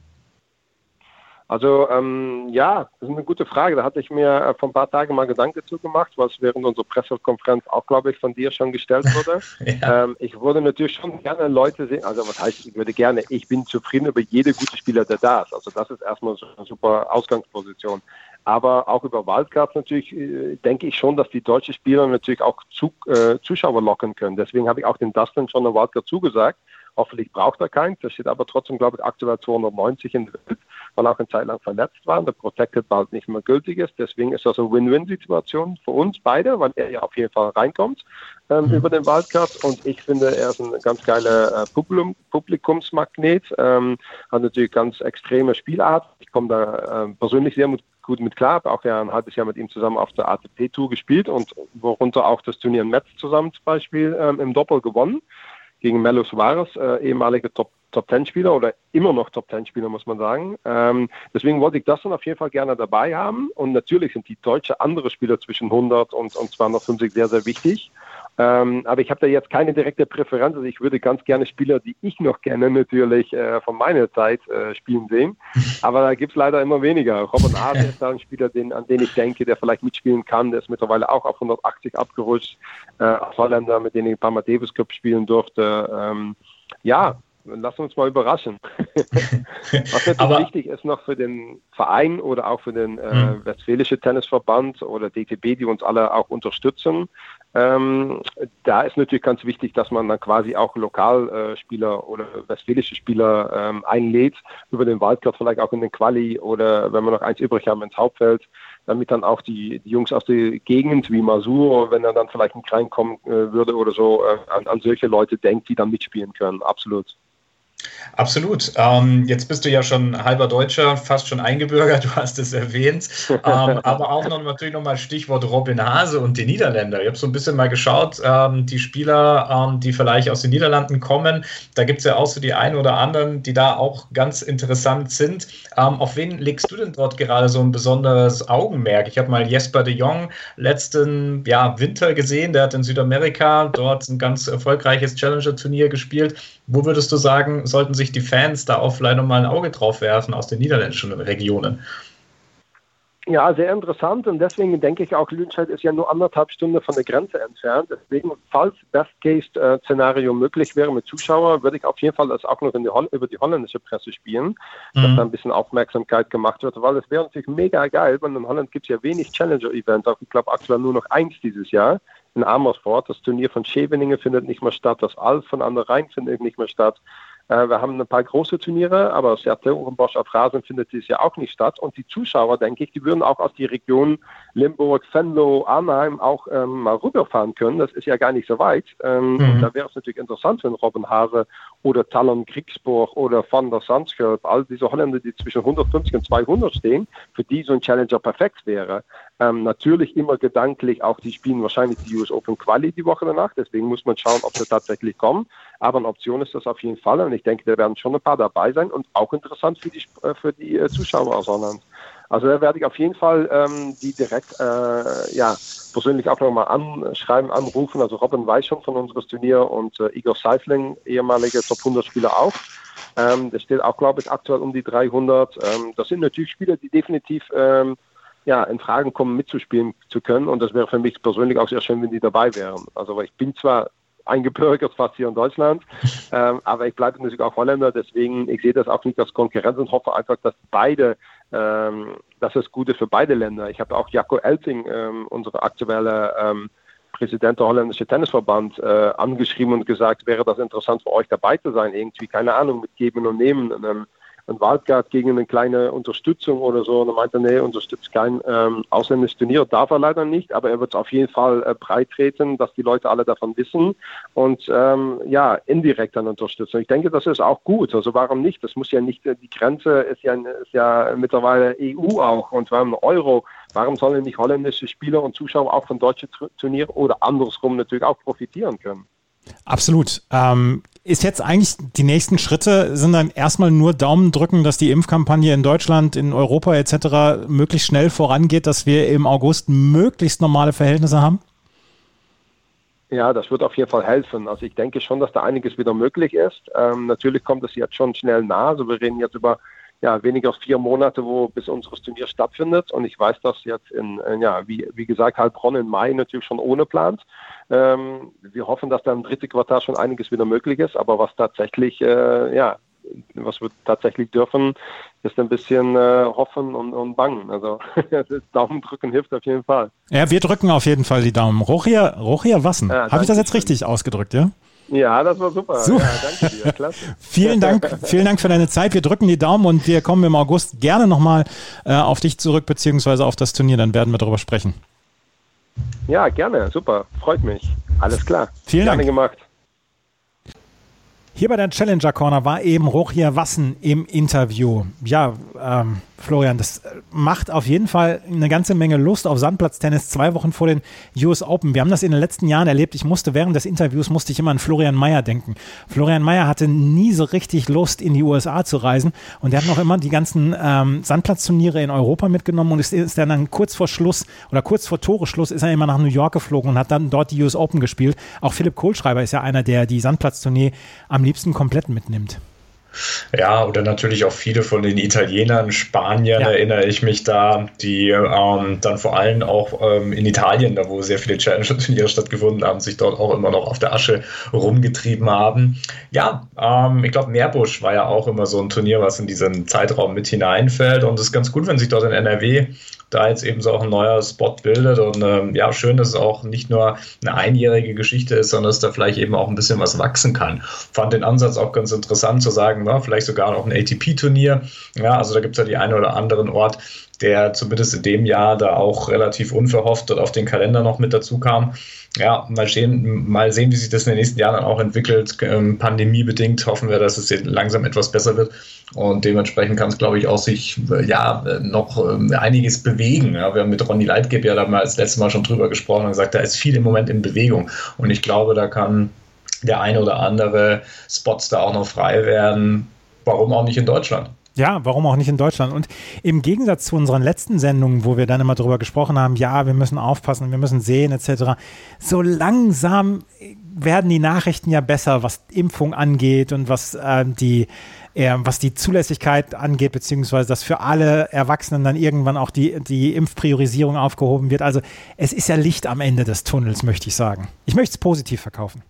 Also ähm, ja, das ist eine gute Frage. Da hatte ich mir äh, vor ein paar Tagen mal Gedanken zu gemacht, was während unserer Pressekonferenz auch, glaube ich, von dir schon gestellt wurde. ja. ähm, ich würde natürlich schon gerne Leute sehen, also was heißt, ich würde gerne, ich bin zufrieden über jede gute Spieler, der da ist. Also das ist erstmal so eine super Ausgangsposition. Aber auch über Wildcards natürlich äh, denke ich schon, dass die deutschen Spieler natürlich auch zu, äh, Zuschauer locken können. Deswegen habe ich auch den Dustin schon eine Wildcard zugesagt. Hoffentlich braucht er keins. Der steht aber trotzdem, glaube ich, aktuell 290 in der Welt, weil auch eine Zeit lang verletzt war und der Protected bald nicht mehr gültig ist. Deswegen ist das eine Win-Win-Situation für uns beide, weil er ja auf jeden Fall reinkommt ähm, mhm. über den Wildcard. Und ich finde, er ist ein ganz geiler äh, Publikum, Publikumsmagnet. Ähm, hat natürlich ganz extreme Spielart. Ich komme da äh, persönlich sehr mit, gut mit klar. Habe auch ja ein halbes Jahr mit ihm zusammen auf der ATP-Tour gespielt und worunter auch das Turnier in Metz zusammen zum Beispiel ähm, im Doppel gewonnen gegen Melo Suarez, äh, ehemaliger Top Top Ten Spieler oder immer noch Top Ten Spieler, muss man sagen. Ähm, deswegen wollte ich das dann auf jeden Fall gerne dabei haben. Und natürlich sind die deutsche andere Spieler zwischen 100 und, und 250 sehr, sehr wichtig. Ähm, aber ich habe da jetzt keine direkte Präferenz. Also ich würde ganz gerne Spieler, die ich noch kenne, natürlich äh, von meiner Zeit äh, spielen sehen. Aber da gibt es leider immer weniger. Robin Hase ist da ein Spieler, den, an den ich denke, der vielleicht mitspielen kann. Der ist mittlerweile auch auf 180 abgerutscht. Äh, Holländer, mit denen ich ein paar Mal Davis Cup spielen durfte. Ähm, ja, lass uns mal überraschen. Was natürlich Aber, wichtig ist noch für den Verein oder auch für den äh, hm. Westfälischen Tennisverband oder DTB, die uns alle auch unterstützen. Ähm, da ist natürlich ganz wichtig, dass man dann quasi auch Lokalspieler äh, oder westfälische Spieler ähm, einlädt, über den Waldcard vielleicht auch in den Quali oder wenn wir noch eins übrig haben ins Hauptfeld, damit dann auch die, die Jungs aus der Gegend wie Masur, wenn er dann vielleicht nicht reinkommen äh, würde oder so, äh, an, an solche Leute denkt, die dann mitspielen können. Absolut. Absolut. Ähm, jetzt bist du ja schon halber Deutscher, fast schon eingebürgert, du hast es erwähnt. Ähm, aber auch noch natürlich nochmal Stichwort Robin Hase und die Niederländer. Ich habe so ein bisschen mal geschaut, ähm, die Spieler, ähm, die vielleicht aus den Niederlanden kommen, da gibt es ja auch so die einen oder anderen, die da auch ganz interessant sind. Ähm, auf wen legst du denn dort gerade so ein besonderes Augenmerk? Ich habe mal Jesper de Jong letzten ja, Winter gesehen, der hat in Südamerika dort ein ganz erfolgreiches Challenger-Turnier gespielt. Wo würdest du sagen, sollten sich die Fans da auch vielleicht nochmal ein Auge drauf werfen aus den niederländischen Regionen? Ja, sehr interessant und deswegen denke ich auch, Lüdenscheid ist ja nur anderthalb Stunden von der Grenze entfernt. Deswegen, falls Best-Case-Szenario möglich wäre mit Zuschauern, würde ich auf jeden Fall das auch noch die über die holländische Presse spielen, mhm. dass da ein bisschen Aufmerksamkeit gemacht wird, weil es wäre natürlich mega geil, weil in Holland gibt es ja wenig Challenger-Events, ich glaube aktuell nur noch eins dieses Jahr in Amersfoort. Das Turnier von Scheveningen findet nicht mehr statt, das Alf von an der Rhein findet nicht mehr statt. Äh, wir haben ein paar große Turniere, aber Sertogenbosch auf Rasen findet dieses Jahr auch nicht statt. Und die Zuschauer, denke ich, die würden auch aus die Region Limburg, Venlo, Arnheim auch ähm, mal rüberfahren können. Das ist ja gar nicht so weit. Ähm, mhm. Da wäre es natürlich interessant, wenn Robin Hase oder Talon Kriegsburg oder Van der Sandschulp, all diese Holländer, die zwischen 150 und 200 stehen, für die so ein Challenger perfekt wäre. Ähm, natürlich immer gedanklich, auch die spielen wahrscheinlich die US Open Quali die Woche danach, deswegen muss man schauen, ob sie tatsächlich kommen. Aber eine Option ist das auf jeden Fall und ich denke, da werden schon ein paar dabei sein und auch interessant für die, äh, für die äh, Zuschauer aus Holland. Also da werde ich auf jeden Fall ähm, die direkt äh, ja, persönlich auch nochmal anschreiben, anrufen. Also Robin weiß schon von unserem Turnier und äh, Igor Seifling, ehemaliger Top 100 Spieler auch. Ähm, der steht auch, glaube ich, aktuell um die 300. Ähm, das sind natürlich Spieler, die definitiv ähm, ja, in Fragen kommen, mitzuspielen zu können. Und das wäre für mich persönlich auch sehr schön, wenn die dabei wären. Also ich bin zwar eingebürgert fast hier in Deutschland, ähm, aber ich bleibe natürlich auch Holländer, deswegen ich sehe das auch nicht als Konkurrenz und hoffe einfach, dass beide, ähm, gut ist für beide Länder. Ich habe auch Jacco Elting, ähm, unsere aktuelle ähm, Präsident der holländischen Tennisverband, äh, angeschrieben und gesagt, wäre das interessant für euch dabei zu sein, irgendwie, keine Ahnung, mit Geben und Nehmen. Und, ähm, ein Wildcard gegen eine kleine Unterstützung oder so. Und er meinte, nee, unterstützt kein ähm, ausländisches Turnier. Darf er leider nicht, aber er wird auf jeden Fall äh, breit dass die Leute alle davon wissen und ähm, ja, indirekt dann unterstützen. Ich denke, das ist auch gut. Also warum nicht? Das muss ja nicht, die Grenze ist ja, ist ja mittlerweile EU auch und wir haben Euro. Warum sollen nicht holländische Spieler und Zuschauer auch von deutschen Turnieren oder andersrum natürlich auch profitieren können? Absolut. Ähm, ist jetzt eigentlich die nächsten Schritte, sind dann erstmal nur Daumen drücken, dass die Impfkampagne in Deutschland, in Europa etc. möglichst schnell vorangeht, dass wir im August möglichst normale Verhältnisse haben? Ja, das wird auf jeden Fall helfen. Also ich denke schon, dass da einiges wieder möglich ist. Ähm, natürlich kommt es jetzt schon schnell nah. Also wir reden jetzt über ja, weniger als vier Monate, wo bis unseres Turnier stattfindet. Und ich weiß, dass jetzt in, in ja, wie, wie gesagt, Heilbronn im Mai natürlich schon ohne plant. Ähm, wir hoffen, dass da im dritten Quartal schon einiges wieder möglich ist. Aber was tatsächlich, äh, ja, was wir tatsächlich dürfen, ist ein bisschen äh, hoffen und, und bangen. Also Daumen drücken hilft auf jeden Fall. Ja, wir drücken auf jeden Fall die Daumen. Rochia, Rochia Wassen. Ja, Habe ich das jetzt richtig ausgedrückt, ja? Ja, das war super. super. Ja, danke dir. Klasse. vielen Dank, vielen Dank für deine Zeit. Wir drücken die Daumen und wir kommen im August gerne nochmal äh, auf dich zurück, beziehungsweise auf das Turnier. Dann werden wir darüber sprechen. Ja, gerne. Super. Freut mich. Alles klar. Vielen gerne Dank. gemacht. Hier bei der Challenger Corner war eben Rochia Wassen im Interview. Ja, ähm, Florian, das macht auf jeden Fall eine ganze Menge Lust auf Sandplatztennis zwei Wochen vor den US Open. Wir haben das in den letzten Jahren erlebt. Ich musste während des Interviews musste ich immer an Florian Mayer denken. Florian Mayer hatte nie so richtig Lust, in die USA zu reisen und er hat noch immer die ganzen ähm, Sandplatzturniere in Europa mitgenommen und ist, ist dann kurz vor Schluss oder kurz vor Toreschluss ist er immer nach New York geflogen und hat dann dort die US Open gespielt. Auch Philipp Kohlschreiber ist ja einer, der die Sandplatztournee am liebsten komplett mitnimmt. Ja, oder natürlich auch viele von den Italienern, Spaniern ja. erinnere ich mich da, die ähm, dann vor allem auch ähm, in Italien, da wo sehr viele Challenger-Turniere stattgefunden haben, sich dort auch immer noch auf der Asche rumgetrieben haben. Ja, ähm, ich glaube, Meerbusch war ja auch immer so ein Turnier, was in diesen Zeitraum mit hineinfällt und es ist ganz gut, wenn sich dort in NRW da jetzt eben so auch ein neuer Spot bildet. Und ähm, ja, schön, dass es auch nicht nur eine einjährige Geschichte ist, sondern dass da vielleicht eben auch ein bisschen was wachsen kann. Fand den Ansatz auch ganz interessant zu sagen, na, vielleicht sogar noch ein ATP-Turnier. Ja, also da gibt es ja die einen oder anderen Ort, der zumindest in dem Jahr da auch relativ unverhofft dort auf den Kalender noch mit dazu kam. Ja, mal sehen, mal sehen, wie sich das in den nächsten Jahren dann auch entwickelt. Ähm, pandemiebedingt hoffen wir, dass es langsam etwas besser wird. Und dementsprechend kann es, glaube ich, auch sich ja noch ähm, einiges bewegen. Ja, wir haben mit Ronny Leitgeb ja da mal das letzte Mal schon drüber gesprochen und gesagt, da ist viel im Moment in Bewegung. Und ich glaube, da kann der eine oder andere Spots da auch noch frei werden. Warum auch nicht in Deutschland? Ja, warum auch nicht in Deutschland? Und im Gegensatz zu unseren letzten Sendungen, wo wir dann immer darüber gesprochen haben, ja, wir müssen aufpassen, wir müssen sehen, etc., so langsam werden die Nachrichten ja besser, was Impfung angeht und was äh, die äh, was die Zulässigkeit angeht, beziehungsweise dass für alle Erwachsenen dann irgendwann auch die, die Impfpriorisierung aufgehoben wird. Also es ist ja Licht am Ende des Tunnels, möchte ich sagen. Ich möchte es positiv verkaufen.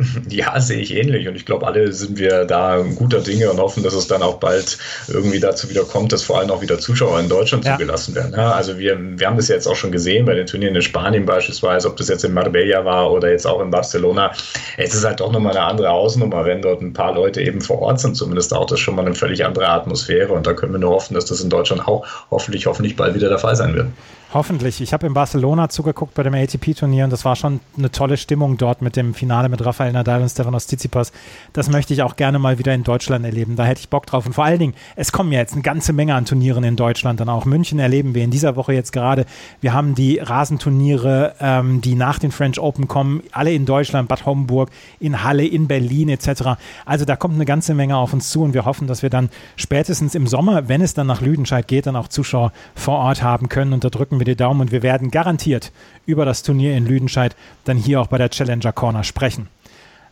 Ja, sehe ich ähnlich. Und ich glaube, alle sind wir da guter Dinge und hoffen, dass es dann auch bald irgendwie dazu wieder kommt, dass vor allem auch wieder Zuschauer in Deutschland ja. zugelassen werden. Ja, also wir, wir haben das jetzt auch schon gesehen bei den Turnieren in Spanien beispielsweise, ob das jetzt in Marbella war oder jetzt auch in Barcelona. Es ist halt doch nochmal eine andere Hausnummer, wenn dort ein paar Leute eben vor Ort sind, zumindest auch das schon mal eine völlig andere Atmosphäre. Und da können wir nur hoffen, dass das in Deutschland auch hoffentlich, hoffentlich bald wieder der Fall sein wird. Hoffentlich. Ich habe in Barcelona zugeguckt bei dem ATP-Turnier und das war schon eine tolle Stimmung dort mit dem Finale mit Rafael Nadal und Stefanos Tsitsipas. Das möchte ich auch gerne mal wieder in Deutschland erleben. Da hätte ich Bock drauf. Und vor allen Dingen, es kommen ja jetzt eine ganze Menge an Turnieren in Deutschland. Dann auch München erleben wir in dieser Woche jetzt gerade. Wir haben die Rasenturniere, ähm, die nach den French Open kommen, alle in Deutschland, Bad Homburg, in Halle, in Berlin etc. Also da kommt eine ganze Menge auf uns zu und wir hoffen, dass wir dann spätestens im Sommer, wenn es dann nach Lüdenscheid geht, dann auch Zuschauer vor Ort haben können. Und da drücken wir die Daumen und wir werden garantiert über das Turnier in Lüdenscheid dann hier auch bei der Challenger Corner sprechen.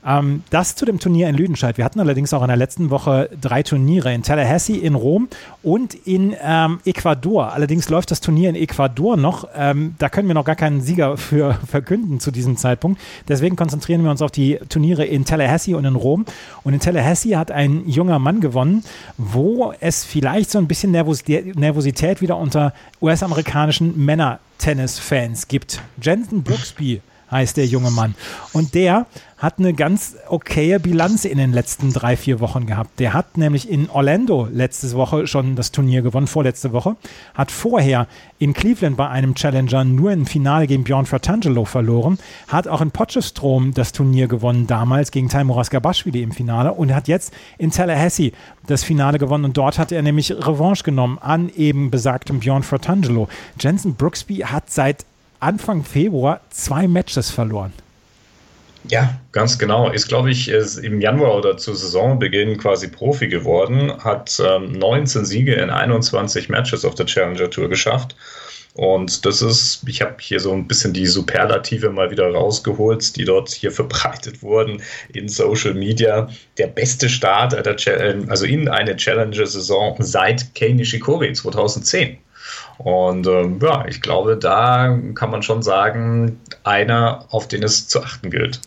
Ähm, das zu dem Turnier in Lüdenscheid. Wir hatten allerdings auch in der letzten Woche drei Turniere in Tallahassee, in Rom und in ähm, Ecuador. Allerdings läuft das Turnier in Ecuador noch. Ähm, da können wir noch gar keinen Sieger für verkünden zu diesem Zeitpunkt. Deswegen konzentrieren wir uns auf die Turniere in Tallahassee und in Rom. Und in Tallahassee hat ein junger Mann gewonnen, wo es vielleicht so ein bisschen Nervosität wieder unter US-amerikanischen Männer-Tennis-Fans gibt. Jensen Brooksby heißt der junge Mann. Und der hat eine ganz okaye Bilanz in den letzten drei, vier Wochen gehabt. Der hat nämlich in Orlando letzte Woche schon das Turnier gewonnen, vorletzte Woche, hat vorher in Cleveland bei einem Challenger nur im Finale gegen Björn Fratangelo verloren, hat auch in Potchefstroom das Turnier gewonnen damals gegen Taimuras Gabashvili im Finale und hat jetzt in Tallahassee das Finale gewonnen und dort hat er nämlich Revanche genommen an eben besagtem Björn Fratangelo. Jensen Brooksby hat seit Anfang Februar zwei Matches verloren. Ja, ganz genau. Ist, glaube ich, ist im Januar oder zu Saisonbeginn quasi Profi geworden, hat ähm, 19 Siege in 21 Matches auf der Challenger Tour geschafft. Und das ist, ich habe hier so ein bisschen die Superlative mal wieder rausgeholt, die dort hier verbreitet wurden in Social Media. Der beste Start, also in eine Challenger-Saison seit Kei Nishikori 2010. Und ähm, ja, ich glaube, da kann man schon sagen, einer, auf den es zu achten gilt.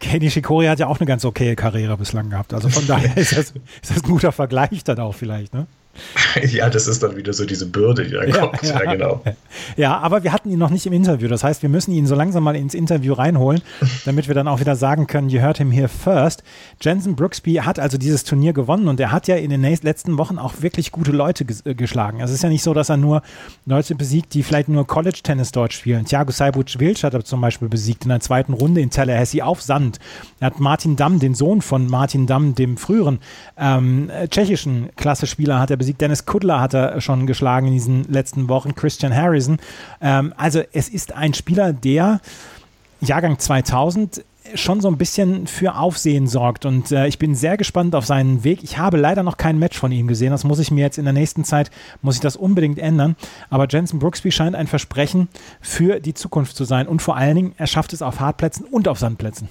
Kenny Shikori hat ja auch eine ganz okaye Karriere bislang gehabt. Also von daher ist das, ist das ein guter Vergleich dann auch vielleicht, ne? ja, das ist dann wieder so diese Bürde, die da ja, kommt. Ja. ja. genau. Ja, aber wir hatten ihn noch nicht im Interview. Das heißt, wir müssen ihn so langsam mal ins Interview reinholen, damit wir dann auch wieder sagen können, you heard him here first. Jensen Brooksby hat also dieses Turnier gewonnen und er hat ja in den letzten Wochen auch wirklich gute Leute äh, geschlagen. Also es ist ja nicht so, dass er nur Leute besiegt, die vielleicht nur College-Tennis dort spielen. Thiago Seibuc-Wilsch hat er zum Beispiel besiegt in der zweiten Runde in Tallahassee auf Sand. Er hat Martin Damm, den Sohn von Martin Damm, dem früheren ähm, tschechischen Klasse-Spieler, hat er besiegt besiegt. Dennis Kudler hat er schon geschlagen in diesen letzten Wochen. Christian Harrison. Ähm, also es ist ein Spieler, der Jahrgang 2000 schon so ein bisschen für Aufsehen sorgt. Und äh, ich bin sehr gespannt auf seinen Weg. Ich habe leider noch kein Match von ihm gesehen. Das muss ich mir jetzt in der nächsten Zeit, muss ich das unbedingt ändern. Aber Jensen Brooksby scheint ein Versprechen für die Zukunft zu sein. Und vor allen Dingen, er schafft es auf Hartplätzen und auf Sandplätzen.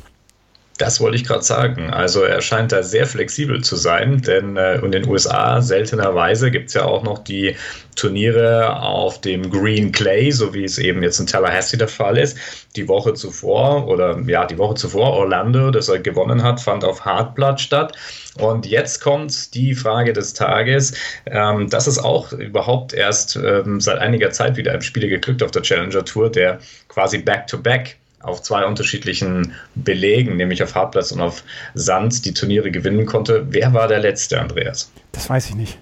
Das wollte ich gerade sagen. Also er scheint da sehr flexibel zu sein, denn äh, in den USA seltenerweise gibt es ja auch noch die Turniere auf dem Green Clay, so wie es eben jetzt in Tallahassee der Fall ist. Die Woche zuvor oder ja, die Woche zuvor Orlando, das er gewonnen hat, fand auf Hartblatt statt. Und jetzt kommt die Frage des Tages. Ähm, das ist auch überhaupt erst ähm, seit einiger Zeit wieder ein Spieler geglückt auf der Challenger Tour, der quasi back-to-back back auf zwei unterschiedlichen Belegen, nämlich auf Hartplatz und auf Sand, die Turniere gewinnen konnte. Wer war der letzte, Andreas? Das weiß ich nicht.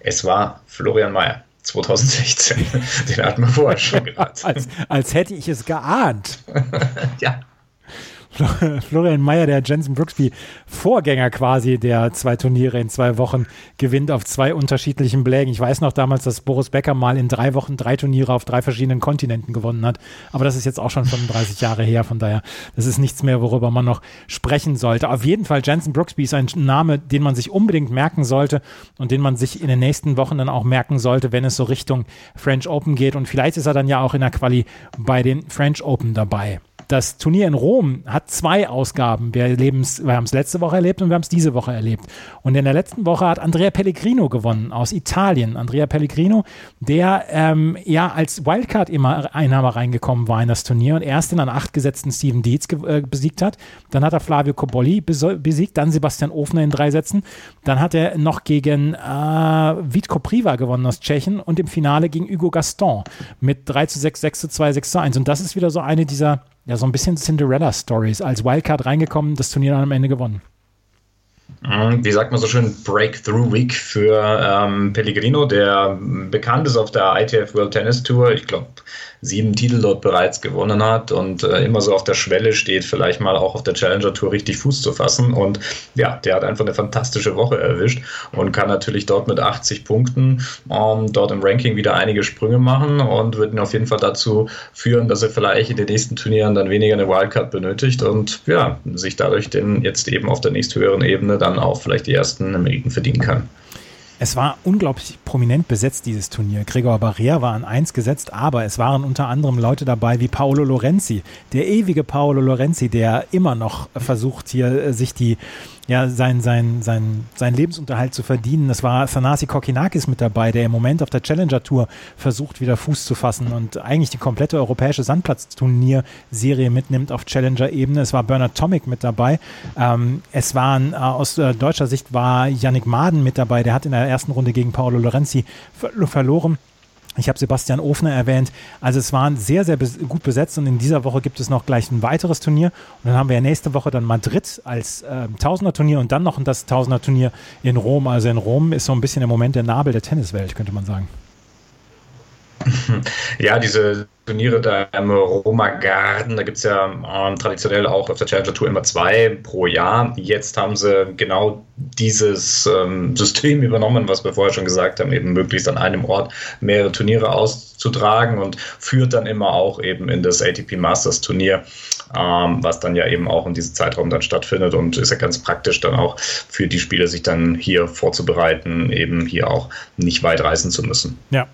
Es war Florian Mayer. 2016. Den hatten wir vorher schon gehört. als, als hätte ich es geahnt. ja. Florian Mayer, der Jensen Brooksby Vorgänger quasi, der zwei Turniere in zwei Wochen gewinnt auf zwei unterschiedlichen Blägen. Ich weiß noch damals, dass Boris Becker mal in drei Wochen drei Turniere auf drei verschiedenen Kontinenten gewonnen hat. Aber das ist jetzt auch schon 35 Jahre her. Von daher, das ist nichts mehr, worüber man noch sprechen sollte. Auf jeden Fall, Jensen Brooksby ist ein Name, den man sich unbedingt merken sollte und den man sich in den nächsten Wochen dann auch merken sollte, wenn es so Richtung French Open geht. Und vielleicht ist er dann ja auch in der Quali bei den French Open dabei. Das Turnier in Rom hat zwei Ausgaben. Wir, wir haben es letzte Woche erlebt und wir haben es diese Woche erlebt. Und in der letzten Woche hat Andrea Pellegrino gewonnen aus Italien. Andrea Pellegrino, der ähm, ja als Wildcard-Einnahmer reingekommen war in das Turnier und erst den an acht gesetzten Steven Dietz äh, besiegt hat. Dann hat er Flavio Cobolli besiegt, dann Sebastian Ofner in drei Sätzen. Dann hat er noch gegen äh, Vitko Priva gewonnen aus Tschechien und im Finale gegen Hugo Gaston mit 3 zu 6, 6 zu 2, 6 zu 1. Und das ist wieder so eine dieser ja, so ein bisschen Cinderella-Stories. Als Wildcard reingekommen, das Turnier dann am Ende gewonnen. Mhm, wie sagt man so schön, Breakthrough Week für ähm, Pellegrino, der bekannt ist auf der ITF World Tennis Tour. Ich glaube, sieben Titel dort bereits gewonnen hat und äh, immer so auf der Schwelle steht, vielleicht mal auch auf der Challenger Tour richtig Fuß zu fassen. Und ja, der hat einfach eine fantastische Woche erwischt und kann natürlich dort mit 80 Punkten ähm, dort im Ranking wieder einige Sprünge machen und wird ihn auf jeden Fall dazu führen, dass er vielleicht in den nächsten Turnieren dann weniger eine Wildcard benötigt und ja, sich dadurch den jetzt eben auf der nächsthöheren Ebene dann auch vielleicht die ersten Meriten verdienen kann. Es war unglaublich prominent besetzt, dieses Turnier. Gregor Barrea war an eins gesetzt, aber es waren unter anderem Leute dabei wie Paolo Lorenzi, der ewige Paolo Lorenzi, der immer noch versucht, hier äh, sich die ja, sein, sein, sein, sein Lebensunterhalt zu verdienen. Das war Thanasi Kokinakis mit dabei, der im Moment auf der Challenger Tour versucht, wieder Fuß zu fassen und eigentlich die komplette europäische Sandplatzturnierserie mitnimmt auf Challenger-Ebene. Es war Bernard Tomic mit dabei. Ähm, es waren äh, aus äh, deutscher Sicht war Yannick Maden mit dabei, der hat in der ersten Runde gegen Paolo Lorenzi ver verloren. Ich habe Sebastian Ofner erwähnt. Also es waren sehr, sehr gut besetzt und in dieser Woche gibt es noch gleich ein weiteres Turnier. Und dann haben wir ja nächste Woche dann Madrid als äh, Tausender-Turnier und dann noch das Tausender-Turnier in Rom. Also in Rom ist so ein bisschen im Moment der Nabel der Tenniswelt, könnte man sagen. Ja, diese Turniere da im Roma Garden, da gibt es ja ähm, traditionell auch auf der Challenger Tour immer zwei pro Jahr. Jetzt haben sie genau dieses ähm, System übernommen, was wir vorher schon gesagt haben, eben möglichst an einem Ort mehrere Turniere auszutragen und führt dann immer auch eben in das ATP Masters Turnier, ähm, was dann ja eben auch in diesem Zeitraum dann stattfindet und ist ja ganz praktisch dann auch für die Spieler, sich dann hier vorzubereiten, eben hier auch nicht weit reisen zu müssen. Ja.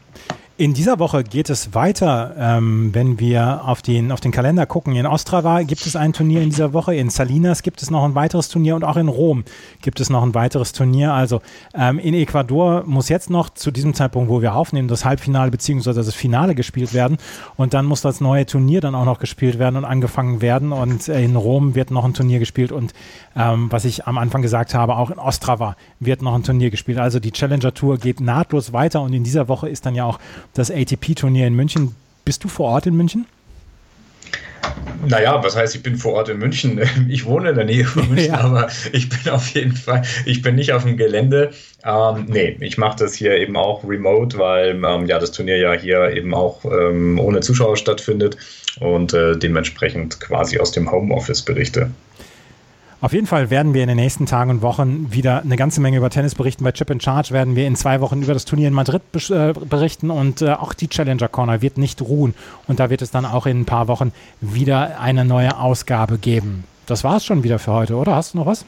In dieser Woche geht es weiter, ähm, wenn wir auf den, auf den Kalender gucken. In Ostrava gibt es ein Turnier in dieser Woche, in Salinas gibt es noch ein weiteres Turnier und auch in Rom gibt es noch ein weiteres Turnier. Also ähm, in Ecuador muss jetzt noch zu diesem Zeitpunkt, wo wir aufnehmen, das Halbfinale bzw. das Finale gespielt werden und dann muss das neue Turnier dann auch noch gespielt werden und angefangen werden und äh, in Rom wird noch ein Turnier gespielt und ähm, was ich am Anfang gesagt habe, auch in Ostrava wird noch ein Turnier gespielt. Also die Challenger Tour geht nahtlos weiter und in dieser Woche ist dann ja auch das ATP-Turnier in München. Bist du vor Ort in München? Naja, was heißt, ich bin vor Ort in München? Ich wohne in der Nähe von München, ja. aber ich bin auf jeden Fall, ich bin nicht auf dem Gelände. Ähm, nee, ich mache das hier eben auch remote, weil ähm, ja das Turnier ja hier eben auch ähm, ohne Zuschauer stattfindet und äh, dementsprechend quasi aus dem Homeoffice berichte. Auf jeden Fall werden wir in den nächsten Tagen und Wochen wieder eine ganze Menge über Tennis berichten. Bei Chip in Charge werden wir in zwei Wochen über das Turnier in Madrid äh, berichten und äh, auch die Challenger Corner wird nicht ruhen. Und da wird es dann auch in ein paar Wochen wieder eine neue Ausgabe geben. Das war es schon wieder für heute, oder? Hast du noch was?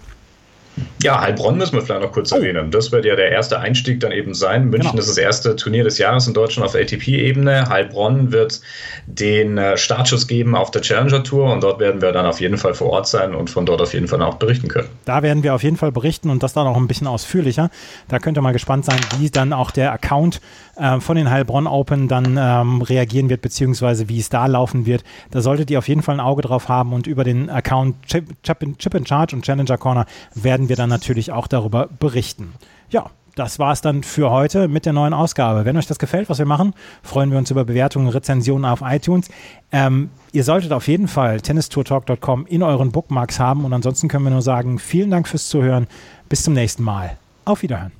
Ja, Heilbronn müssen wir vielleicht noch kurz oh. erwähnen. Das wird ja der erste Einstieg dann eben sein. München genau. ist das erste Turnier des Jahres in Deutschland auf ATP-Ebene. Heilbronn wird den äh, Startschuss geben auf der Challenger Tour und dort werden wir dann auf jeden Fall vor Ort sein und von dort auf jeden Fall auch berichten können. Da werden wir auf jeden Fall berichten und das dann auch ein bisschen ausführlicher. Da könnt ihr mal gespannt sein, wie dann auch der Account äh, von den Heilbronn Open dann ähm, reagieren wird, beziehungsweise wie es da laufen wird. Da solltet ihr auf jeden Fall ein Auge drauf haben und über den Account Chip, Chip, Chip in Charge und Challenger Corner werden wir dann natürlich auch darüber berichten. Ja, das war es dann für heute mit der neuen Ausgabe. Wenn euch das gefällt, was wir machen, freuen wir uns über Bewertungen, Rezensionen auf iTunes. Ähm, ihr solltet auf jeden Fall tennistourtalk.com in euren Bookmarks haben und ansonsten können wir nur sagen, vielen Dank fürs Zuhören. Bis zum nächsten Mal. Auf Wiederhören.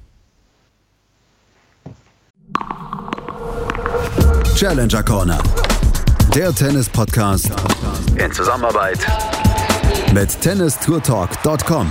Challenger Corner. Der Tennis-Podcast in Zusammenarbeit mit tennistourtalk.com